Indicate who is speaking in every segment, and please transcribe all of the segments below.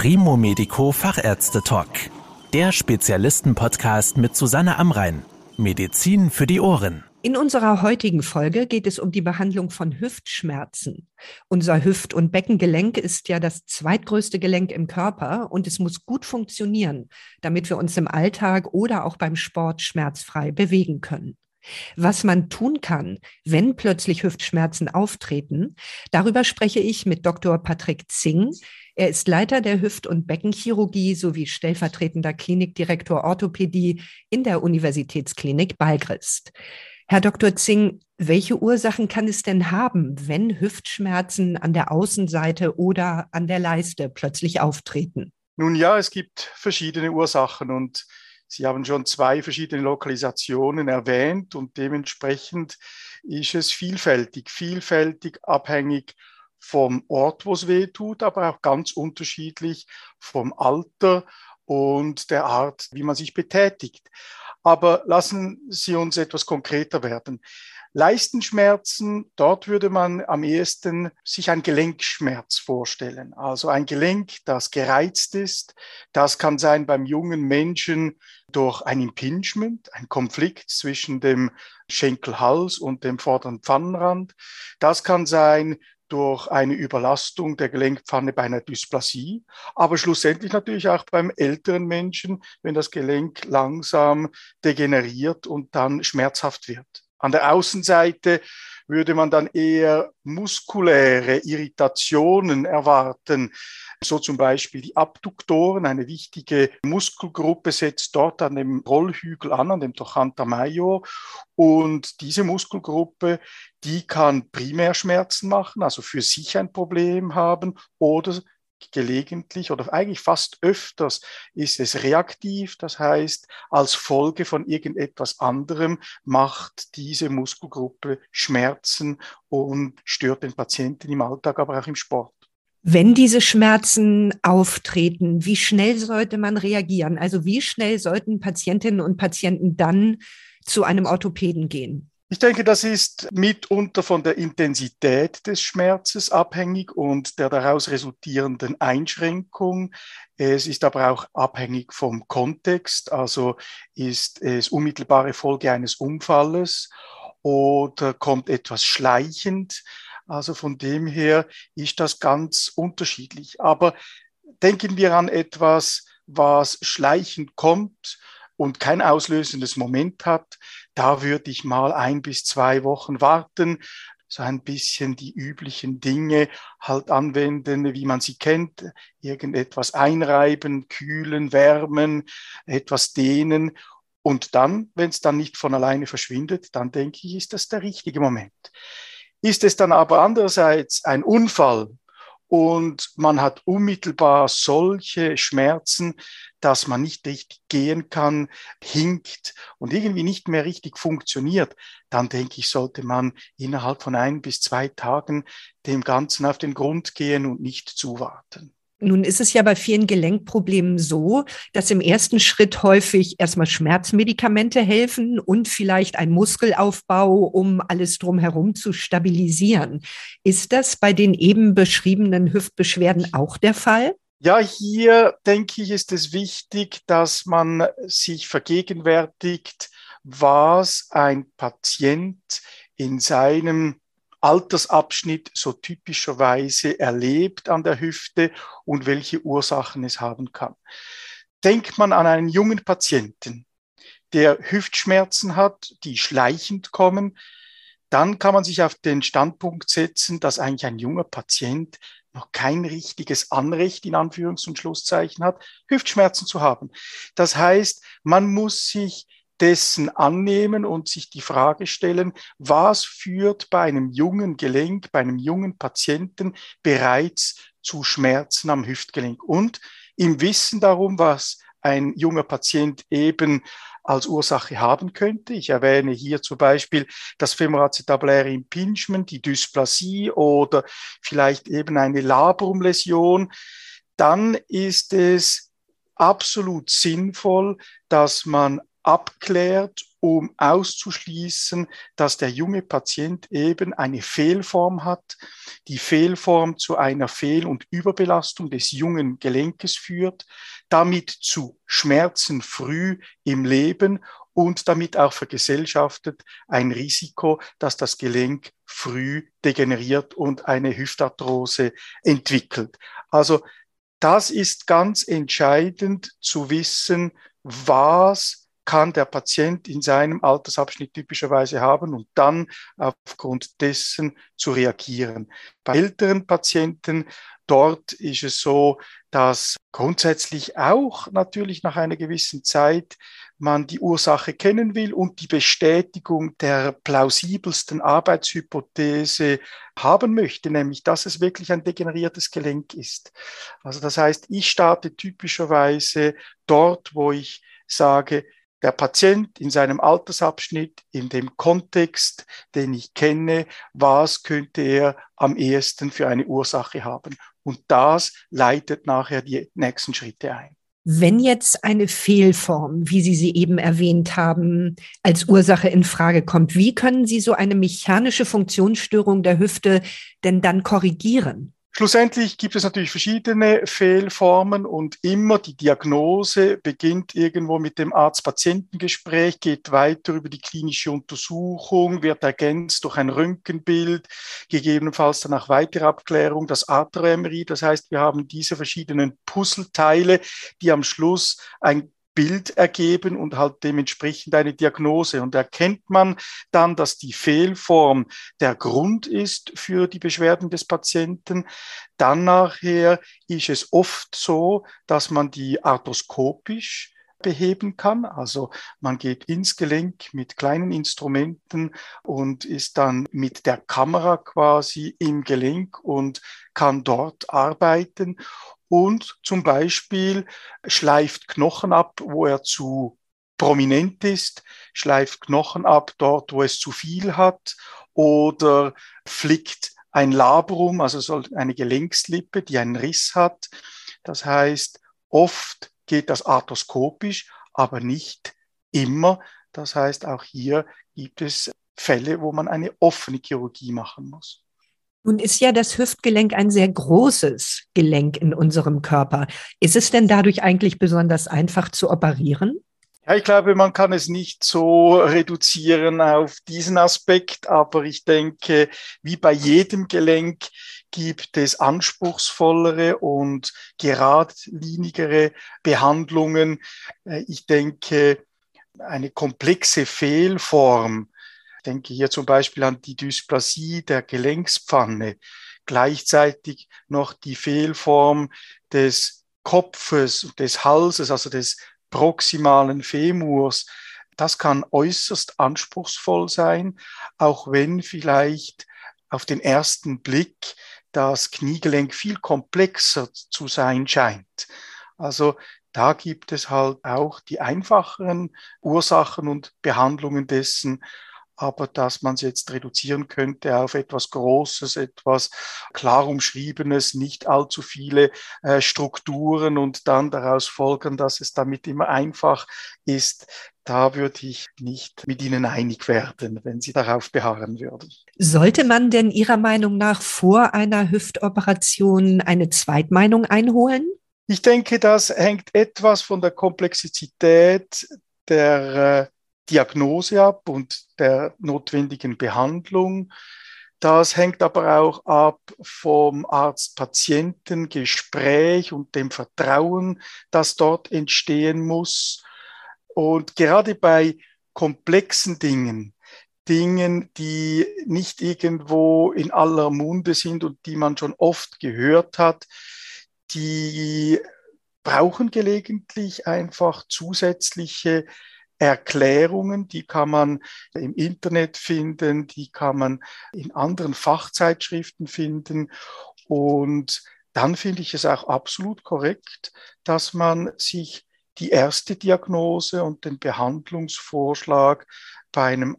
Speaker 1: Primo Medico Fachärzte Talk. Der Spezialisten-Podcast mit Susanne Amrein. Medizin für die Ohren.
Speaker 2: In unserer heutigen Folge geht es um die Behandlung von Hüftschmerzen. Unser Hüft- und Beckengelenk ist ja das zweitgrößte Gelenk im Körper und es muss gut funktionieren, damit wir uns im Alltag oder auch beim Sport schmerzfrei bewegen können. Was man tun kann, wenn plötzlich Hüftschmerzen auftreten, darüber spreche ich mit Dr. Patrick Zing. Er ist Leiter der Hüft- und Beckenchirurgie sowie stellvertretender Klinikdirektor Orthopädie in der Universitätsklinik Balgrist. Herr Dr. Zing, welche Ursachen kann es denn haben, wenn Hüftschmerzen an der Außenseite oder an der Leiste plötzlich auftreten?
Speaker 3: Nun ja, es gibt verschiedene Ursachen und Sie haben schon zwei verschiedene Lokalisationen erwähnt und dementsprechend ist es vielfältig, vielfältig abhängig vom Ort, wo es weh tut, aber auch ganz unterschiedlich vom Alter und der Art, wie man sich betätigt. Aber lassen Sie uns etwas konkreter werden. Leistenschmerzen, dort würde man am ehesten sich ein Gelenkschmerz vorstellen. Also ein Gelenk, das gereizt ist. Das kann sein beim jungen Menschen durch ein Impingement, ein Konflikt zwischen dem Schenkelhals und dem vorderen Pfannenrand. Das kann sein durch eine Überlastung der Gelenkpfanne bei einer Dysplasie, aber schlussendlich natürlich auch beim älteren Menschen, wenn das Gelenk langsam degeneriert und dann schmerzhaft wird. An der Außenseite würde man dann eher muskuläre Irritationen erwarten. So zum Beispiel die Abduktoren, eine wichtige Muskelgruppe setzt dort an dem Rollhügel an, an dem Trochanter major. Und diese Muskelgruppe, die kann Primärschmerzen machen, also für sich ein Problem haben oder gelegentlich oder eigentlich fast öfters ist es reaktiv, das heißt, als Folge von irgendetwas anderem macht diese Muskelgruppe Schmerzen und stört den Patienten im Alltag, aber auch im Sport.
Speaker 2: Wenn diese Schmerzen auftreten, wie schnell sollte man reagieren? Also wie schnell sollten Patientinnen und Patienten dann zu einem Orthopäden gehen?
Speaker 3: Ich denke, das ist mitunter von der Intensität des Schmerzes abhängig und der daraus resultierenden Einschränkung. Es ist aber auch abhängig vom Kontext, also ist es unmittelbare Folge eines Unfalles oder kommt etwas schleichend. Also von dem her ist das ganz unterschiedlich. Aber denken wir an etwas, was schleichend kommt und kein auslösendes Moment hat, da würde ich mal ein bis zwei Wochen warten, so ein bisschen die üblichen Dinge halt anwenden, wie man sie kennt, irgendetwas einreiben, kühlen, wärmen, etwas dehnen. Und dann, wenn es dann nicht von alleine verschwindet, dann denke ich, ist das der richtige Moment. Ist es dann aber andererseits ein Unfall und man hat unmittelbar solche Schmerzen, dass man nicht richtig gehen kann, hinkt und irgendwie nicht mehr richtig funktioniert, dann denke ich, sollte man innerhalb von ein bis zwei Tagen dem Ganzen auf den Grund gehen und nicht zuwarten.
Speaker 2: Nun ist es ja bei vielen Gelenkproblemen so, dass im ersten Schritt häufig erstmal Schmerzmedikamente helfen und vielleicht ein Muskelaufbau, um alles drumherum zu stabilisieren. Ist das bei den eben beschriebenen Hüftbeschwerden auch der Fall?
Speaker 3: Ja, hier denke ich, ist es wichtig, dass man sich vergegenwärtigt, was ein Patient in seinem Altersabschnitt so typischerweise erlebt an der Hüfte und welche Ursachen es haben kann. Denkt man an einen jungen Patienten, der Hüftschmerzen hat, die schleichend kommen, dann kann man sich auf den Standpunkt setzen, dass eigentlich ein junger Patient noch kein richtiges Anrecht in Anführungs- und Schlusszeichen hat, Hüftschmerzen zu haben. Das heißt, man muss sich dessen annehmen und sich die Frage stellen, was führt bei einem jungen Gelenk, bei einem jungen Patienten bereits zu Schmerzen am Hüftgelenk und im Wissen darum, was ein junger Patient eben als Ursache haben könnte. Ich erwähne hier zum Beispiel das femoracetabuläre Impingement, die Dysplasie oder vielleicht eben eine Labrumläsion. Dann ist es absolut sinnvoll, dass man abklärt, um auszuschließen, dass der junge Patient eben eine Fehlform hat, die Fehlform zu einer Fehl- und Überbelastung des jungen Gelenkes führt, damit zu Schmerzen früh im Leben und damit auch vergesellschaftet ein Risiko, dass das Gelenk früh degeneriert und eine Hüftarthrose entwickelt. Also das ist ganz entscheidend zu wissen, was kann der Patient in seinem Altersabschnitt typischerweise haben und dann aufgrund dessen zu reagieren. Bei älteren Patienten dort ist es so, dass grundsätzlich auch natürlich nach einer gewissen Zeit man die Ursache kennen will und die Bestätigung der plausibelsten Arbeitshypothese haben möchte, nämlich dass es wirklich ein degeneriertes Gelenk ist. Also das heißt, ich starte typischerweise dort, wo ich sage, der Patient in seinem Altersabschnitt, in dem Kontext, den ich kenne, was könnte er am ehesten für eine Ursache haben. Und das leitet nachher die nächsten Schritte ein.
Speaker 2: Wenn jetzt eine Fehlform, wie Sie sie eben erwähnt haben, als Ursache in Frage kommt, wie können Sie so eine mechanische Funktionsstörung der Hüfte denn dann korrigieren?
Speaker 3: Schlussendlich gibt es natürlich verschiedene Fehlformen und immer die Diagnose beginnt irgendwo mit dem Arzt-Patientengespräch, geht weiter über die klinische Untersuchung, wird ergänzt durch ein Röntgenbild, gegebenenfalls danach weitere Abklärung, das Arthro-MRI. Das heißt, wir haben diese verschiedenen Puzzleteile, die am Schluss ein Bild ergeben und halt dementsprechend eine Diagnose. Und erkennt man dann, dass die Fehlform der Grund ist für die Beschwerden des Patienten, dann nachher ist es oft so, dass man die arthroskopisch beheben kann. Also man geht ins Gelenk mit kleinen Instrumenten und ist dann mit der Kamera quasi im Gelenk und kann dort arbeiten und zum Beispiel schleift Knochen ab, wo er zu prominent ist, schleift Knochen ab dort, wo es zu viel hat oder flickt ein Labrum, also eine Gelenkslippe, die einen Riss hat. Das heißt, oft geht das arthroskopisch, aber nicht immer. Das heißt, auch hier gibt es Fälle, wo man eine offene Chirurgie machen muss.
Speaker 2: Nun ist ja das Hüftgelenk ein sehr großes Gelenk in unserem Körper. Ist es denn dadurch eigentlich besonders einfach zu operieren?
Speaker 3: Ja, ich glaube, man kann es nicht so reduzieren auf diesen Aspekt, aber ich denke, wie bei jedem Gelenk gibt es anspruchsvollere und geradlinigere Behandlungen. Äh, ich denke, eine komplexe Fehlform denke hier zum Beispiel an die Dysplasie der Gelenkspfanne, gleichzeitig noch die Fehlform des Kopfes, des Halses, also des proximalen Femurs. Das kann äußerst anspruchsvoll sein, auch wenn vielleicht auf den ersten Blick das Kniegelenk viel komplexer zu sein scheint. Also da gibt es halt auch die einfacheren Ursachen und Behandlungen dessen aber dass man es jetzt reduzieren könnte auf etwas Großes, etwas klar umschriebenes, nicht allzu viele äh, Strukturen und dann daraus folgen, dass es damit immer einfach ist, da würde ich nicht mit Ihnen einig werden, wenn Sie darauf beharren würden.
Speaker 2: Sollte man denn Ihrer Meinung nach vor einer Hüftoperation eine Zweitmeinung einholen?
Speaker 3: Ich denke, das hängt etwas von der Komplexität der äh, Diagnose ab und der notwendigen Behandlung. Das hängt aber auch ab vom Arzt-Patienten-Gespräch und dem Vertrauen, das dort entstehen muss. Und gerade bei komplexen Dingen, Dingen, die nicht irgendwo in aller Munde sind und die man schon oft gehört hat, die brauchen gelegentlich einfach zusätzliche Erklärungen, die kann man im Internet finden, die kann man in anderen Fachzeitschriften finden. Und dann finde ich es auch absolut korrekt, dass man sich die erste Diagnose und den Behandlungsvorschlag bei einem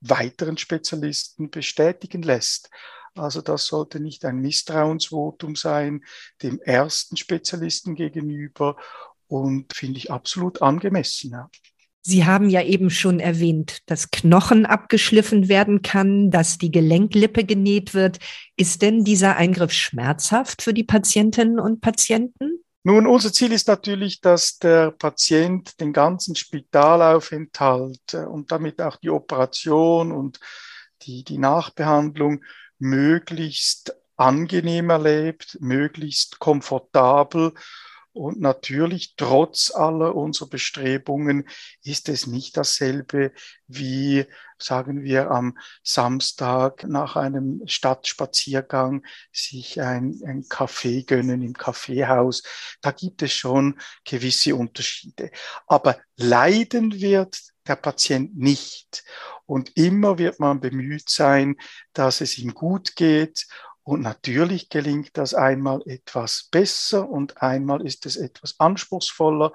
Speaker 3: weiteren Spezialisten bestätigen lässt. Also das sollte nicht ein Misstrauensvotum sein dem ersten Spezialisten gegenüber und finde ich absolut angemessen. Ja.
Speaker 2: Sie haben ja eben schon erwähnt, dass Knochen abgeschliffen werden kann, dass die Gelenklippe genäht wird. Ist denn dieser Eingriff schmerzhaft für die Patientinnen und Patienten?
Speaker 3: Nun, unser Ziel ist natürlich, dass der Patient den ganzen Spitalaufenthalt äh, und damit auch die Operation und die, die Nachbehandlung möglichst angenehm erlebt, möglichst komfortabel und natürlich, trotz aller unserer Bestrebungen, ist es nicht dasselbe wie, sagen wir, am Samstag nach einem Stadtspaziergang sich ein, ein Kaffee gönnen im Kaffeehaus. Da gibt es schon gewisse Unterschiede. Aber leiden wird der Patient nicht. Und immer wird man bemüht sein, dass es ihm gut geht und natürlich gelingt das einmal etwas besser und einmal ist es etwas anspruchsvoller,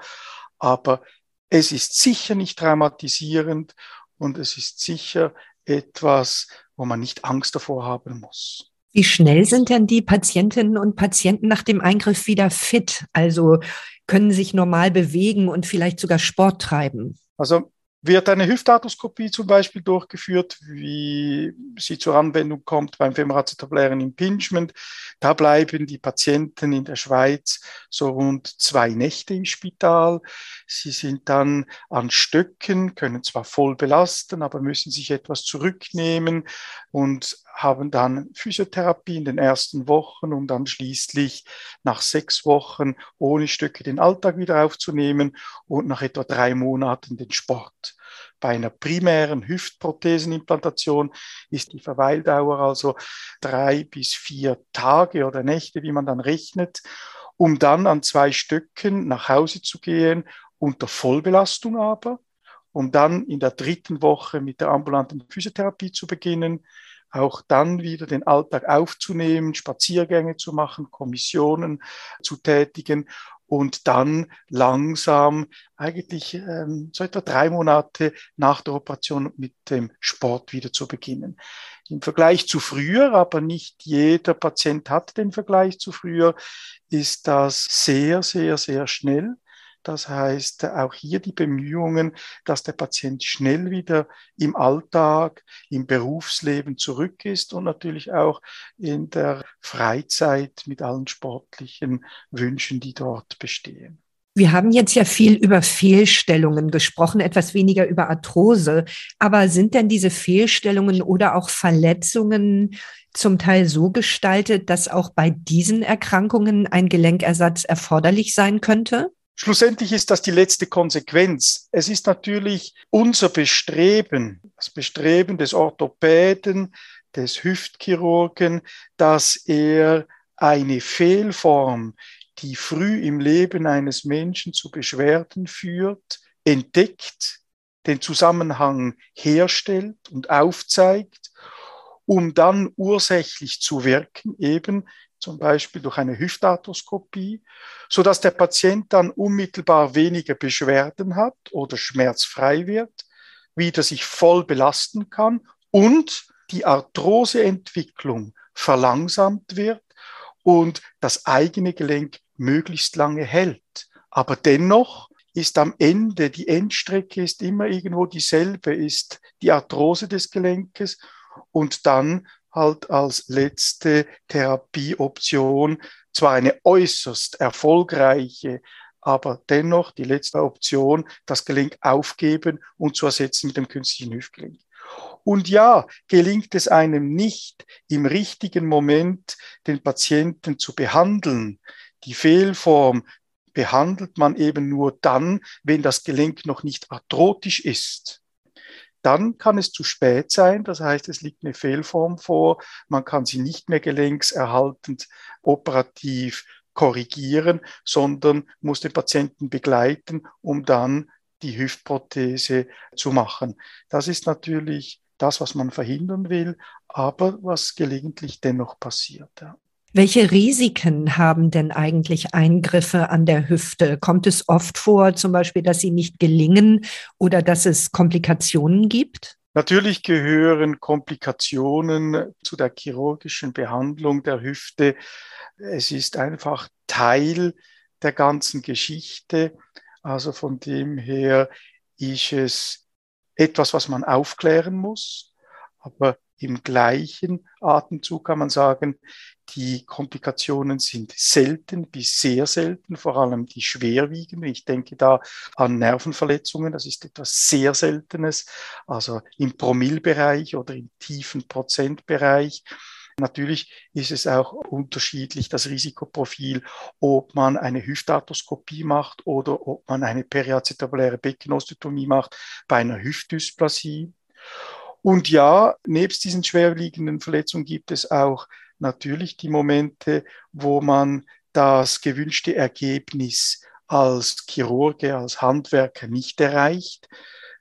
Speaker 3: aber es ist sicher nicht traumatisierend und es ist sicher etwas, wo man nicht Angst davor haben muss.
Speaker 2: Wie schnell sind denn die Patientinnen und Patienten nach dem Eingriff wieder fit? Also können sich normal bewegen und vielleicht sogar Sport treiben?
Speaker 3: Also wird eine Hüftarthroskopie zum Beispiel durchgeführt, wie sie zur Anwendung kommt beim femoracetabulären Impingement. Da bleiben die Patienten in der Schweiz so rund zwei Nächte im Spital. Sie sind dann an Stöcken, können zwar voll belasten, aber müssen sich etwas zurücknehmen und haben dann Physiotherapie in den ersten Wochen, um dann schließlich nach sechs Wochen ohne Stöcke den Alltag wieder aufzunehmen und nach etwa drei Monaten den Sport. Bei einer primären Hüftprothesenimplantation ist die Verweildauer also drei bis vier Tage oder Nächte, wie man dann rechnet, um dann an zwei Stöcken nach Hause zu gehen, unter Vollbelastung aber, um dann in der dritten Woche mit der ambulanten Physiotherapie zu beginnen, auch dann wieder den Alltag aufzunehmen, Spaziergänge zu machen, Kommissionen zu tätigen und dann langsam eigentlich ähm, so etwa drei Monate nach der Operation mit dem Sport wieder zu beginnen. Im Vergleich zu früher, aber nicht jeder Patient hat den Vergleich zu früher, ist das sehr, sehr, sehr schnell. Das heißt, auch hier die Bemühungen, dass der Patient schnell wieder im Alltag, im Berufsleben zurück ist und natürlich auch in der Freizeit mit allen sportlichen Wünschen, die dort bestehen.
Speaker 2: Wir haben jetzt ja viel über Fehlstellungen gesprochen, etwas weniger über Arthrose. Aber sind denn diese Fehlstellungen oder auch Verletzungen zum Teil so gestaltet, dass auch bei diesen Erkrankungen ein Gelenkersatz erforderlich sein könnte?
Speaker 3: Schlussendlich ist das die letzte Konsequenz. Es ist natürlich unser Bestreben, das Bestreben des Orthopäden, des Hüftchirurgen, dass er eine Fehlform, die früh im Leben eines Menschen zu Beschwerden führt, entdeckt, den Zusammenhang herstellt und aufzeigt, um dann ursächlich zu wirken, eben zum Beispiel durch eine Hüftarthroskopie, so dass der Patient dann unmittelbar weniger Beschwerden hat oder schmerzfrei wird, wieder sich voll belasten kann und die Arthroseentwicklung verlangsamt wird und das eigene Gelenk möglichst lange hält. Aber dennoch ist am Ende, die Endstrecke ist immer irgendwo dieselbe, ist die Arthrose des Gelenkes und dann halt als letzte Therapieoption zwar eine äußerst erfolgreiche, aber dennoch die letzte Option, das Gelenk aufgeben und zu ersetzen mit dem künstlichen Hüftgelenk. Und ja, gelingt es einem nicht, im richtigen Moment den Patienten zu behandeln, die Fehlform behandelt man eben nur dann, wenn das Gelenk noch nicht arthrotisch ist dann kann es zu spät sein. Das heißt, es liegt eine Fehlform vor. Man kann sie nicht mehr gelenkserhaltend operativ korrigieren, sondern muss den Patienten begleiten, um dann die Hüftprothese zu machen. Das ist natürlich das, was man verhindern will, aber was gelegentlich dennoch passiert. Ja.
Speaker 2: Welche Risiken haben denn eigentlich Eingriffe an der Hüfte? Kommt es oft vor, zum Beispiel, dass sie nicht gelingen oder dass es Komplikationen gibt?
Speaker 3: Natürlich gehören Komplikationen zu der chirurgischen Behandlung der Hüfte. Es ist einfach Teil der ganzen Geschichte. Also von dem her ist es etwas, was man aufklären muss, aber im gleichen Atemzug kann man sagen, die Komplikationen sind selten bis sehr selten, vor allem die schwerwiegenden. Ich denke da an Nervenverletzungen, das ist etwas sehr Seltenes, also im Promillbereich oder im tiefen Prozentbereich. Natürlich ist es auch unterschiedlich, das Risikoprofil, ob man eine Hüftarthroskopie macht oder ob man eine periacetabuläre Beckenosteotomie macht bei einer Hüftdysplasie. Und ja, nebst diesen schwerwiegenden Verletzungen gibt es auch natürlich die Momente, wo man das gewünschte Ergebnis als Chirurge, als Handwerker nicht erreicht.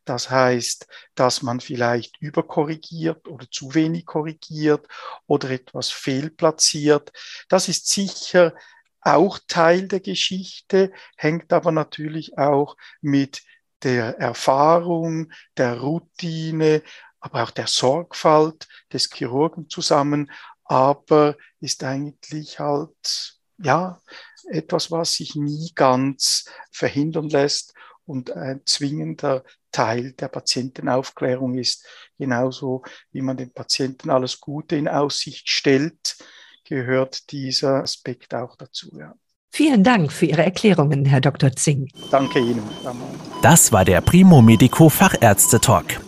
Speaker 3: Das heißt, dass man vielleicht überkorrigiert oder zu wenig korrigiert oder etwas fehlplatziert. Das ist sicher auch Teil der Geschichte, hängt aber natürlich auch mit der Erfahrung, der Routine, aber auch der Sorgfalt des Chirurgen zusammen, aber ist eigentlich halt, ja, etwas, was sich nie ganz verhindern lässt und ein zwingender Teil der Patientenaufklärung ist. Genauso wie man den Patienten alles Gute in Aussicht stellt, gehört dieser Aspekt auch dazu. Ja.
Speaker 2: Vielen Dank für Ihre Erklärungen, Herr Dr. Zing.
Speaker 3: Danke Ihnen.
Speaker 1: Das war der Primo Medico Fachärzte Talk.